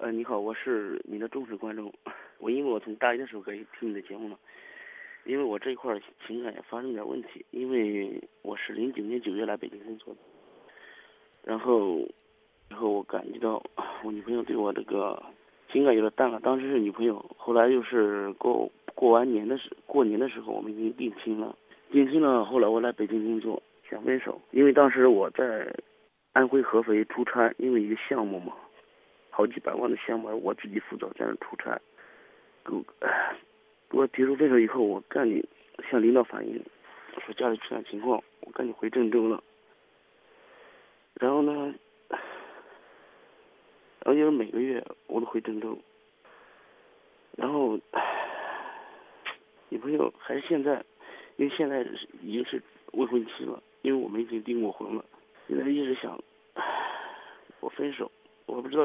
呃，你好，我是你的忠实观众。我因为我从大一的时候可以听你的节目嘛，因为我这一块情感也发生点问题，因为我是零九年九月来北京工作的，然后，然后我感觉到我女朋友对我这个情感有点淡了。当时是女朋友，后来又是过过完年的时过年的时候，我们已经定亲了。定亲了，后来我来北京工作，想分手，因为当时我在安徽合肥出差，因为一个项目嘛。好几百万的项目，我自己负责在那出差，给我我提出分手以后，我赶紧向领导反映，说家里出现情况，我赶紧回郑州了。然后呢，然后就是每个月我都回郑州，然后女朋友还是现在，因为现在已经是未婚妻了，因为我们已经订过婚了，现在一直想我分手，我不知道。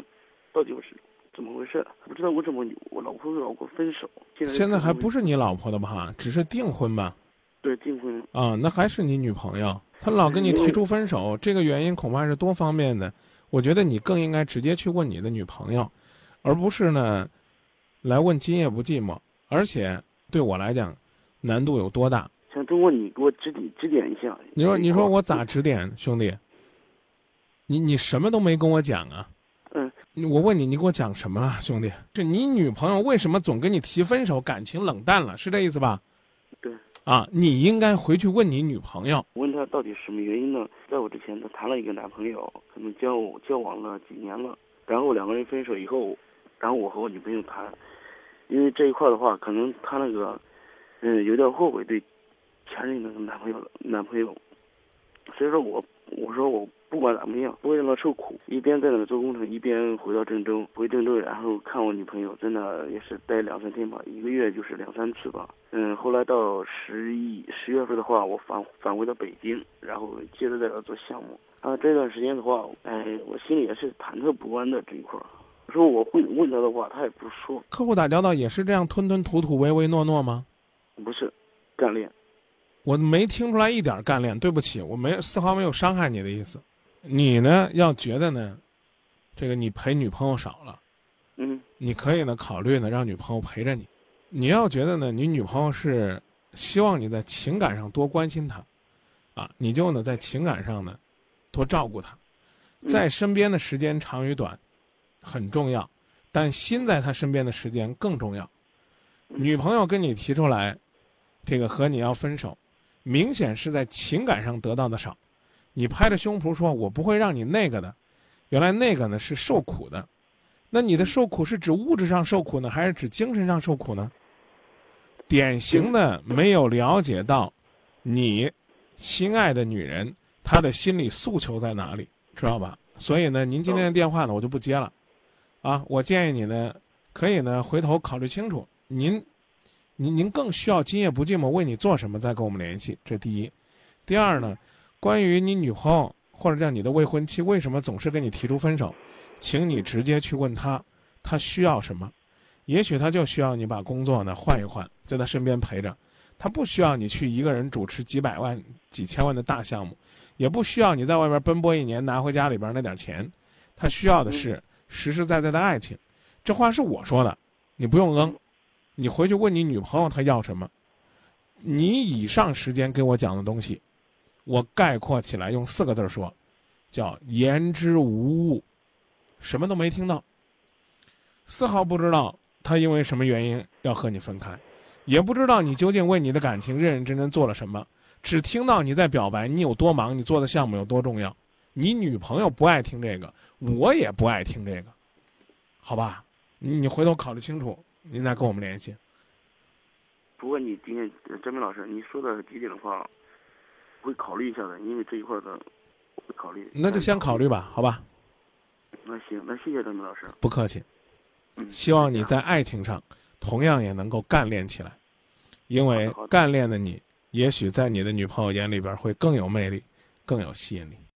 到底我是怎么回事？不知道我怎么我老婆和老公分手。现在现在还不是你老婆的吧？只是订婚吧？对，订婚。啊，那还是你女朋友。她老跟你提出分手，这个原因恐怕是多方面的。我觉得你更应该直接去问你的女朋友，而不是呢，来问今夜不寂寞。而且对我来讲，难度有多大？想通过你给我指点指点一下。你说，你说我咋指点，兄弟？你你什么都没跟我讲啊？我问你，你给我讲什么了，兄弟？这你女朋友为什么总跟你提分手，感情冷淡了，是这意思吧？对。啊，你应该回去问你女朋友，问她到底什么原因呢？在我之前，她谈了一个男朋友，可能交交往了几年了，然后两个人分手以后，然后我和我女朋友谈，因为这一块的话，可能她那个，嗯，有点后悔对前任那个男朋友男朋友，所以说我我说我。不管怎么样，不会让他受苦。一边在那做工程，一边回到郑州，回郑州，然后看我女朋友，在那也是待两三天吧，一个月就是两三次吧。嗯，后来到十一十月份的话，我返返回到北京，然后接着在那做项目。啊，这段时间的话，哎，我心里也是忐忑不安的这一块儿。说我会问他的话，他也不说。客户打交道也是这样吞吞吐吐、唯唯诺诺吗？不是，干练。我没听出来一点干练。对不起，我没丝毫没有伤害你的意思。你呢？要觉得呢，这个你陪女朋友少了，嗯，你可以呢考虑呢让女朋友陪着你。你要觉得呢，你女朋友是希望你在情感上多关心她，啊，你就呢在情感上呢多照顾她，在身边的时间长与短很重要，但心在她身边的时间更重要。女朋友跟你提出来，这个和你要分手，明显是在情感上得到的少。你拍着胸脯说：“我不会让你那个的。”原来那个呢是受苦的，那你的受苦是指物质上受苦呢，还是指精神上受苦呢？典型的没有了解到你心爱的女人她的心理诉求在哪里，知道吧？所以呢，您今天的电话呢我就不接了，啊，我建议你呢可以呢回头考虑清楚，您，您您更需要今夜不寂寞为你做什么，再跟我们联系。这第一，第二呢？关于你女朋友或者叫你的未婚妻为什么总是跟你提出分手，请你直接去问她，她需要什么？也许她就需要你把工作呢换一换，在她身边陪着。她不需要你去一个人主持几百万、几千万的大项目，也不需要你在外边奔波一年拿回家里边那点钱。他需要的是实实在在的爱情。这话是我说的，你不用嗯。你回去问你女朋友她要什么。你以上时间给我讲的东西。我概括起来用四个字说，叫言之无物，什么都没听到，丝毫不知道他因为什么原因要和你分开，也不知道你究竟为你的感情认认真真做了什么，只听到你在表白你有多忙，你做的项目有多重要。你女朋友不爱听这个，我也不爱听这个，好吧？你回头考虑清楚，您再跟我们联系。不过你今天张明老师你说的几点的话。会考虑一下的，因为这一块的，会考虑。那就先考虑吧，好吧。那行，那谢谢张明老师。不客气。嗯。希望你在爱情上，同样也能够干练起来，因为干练的你，也许在你的女朋友眼里边会更有魅力，更有吸引力。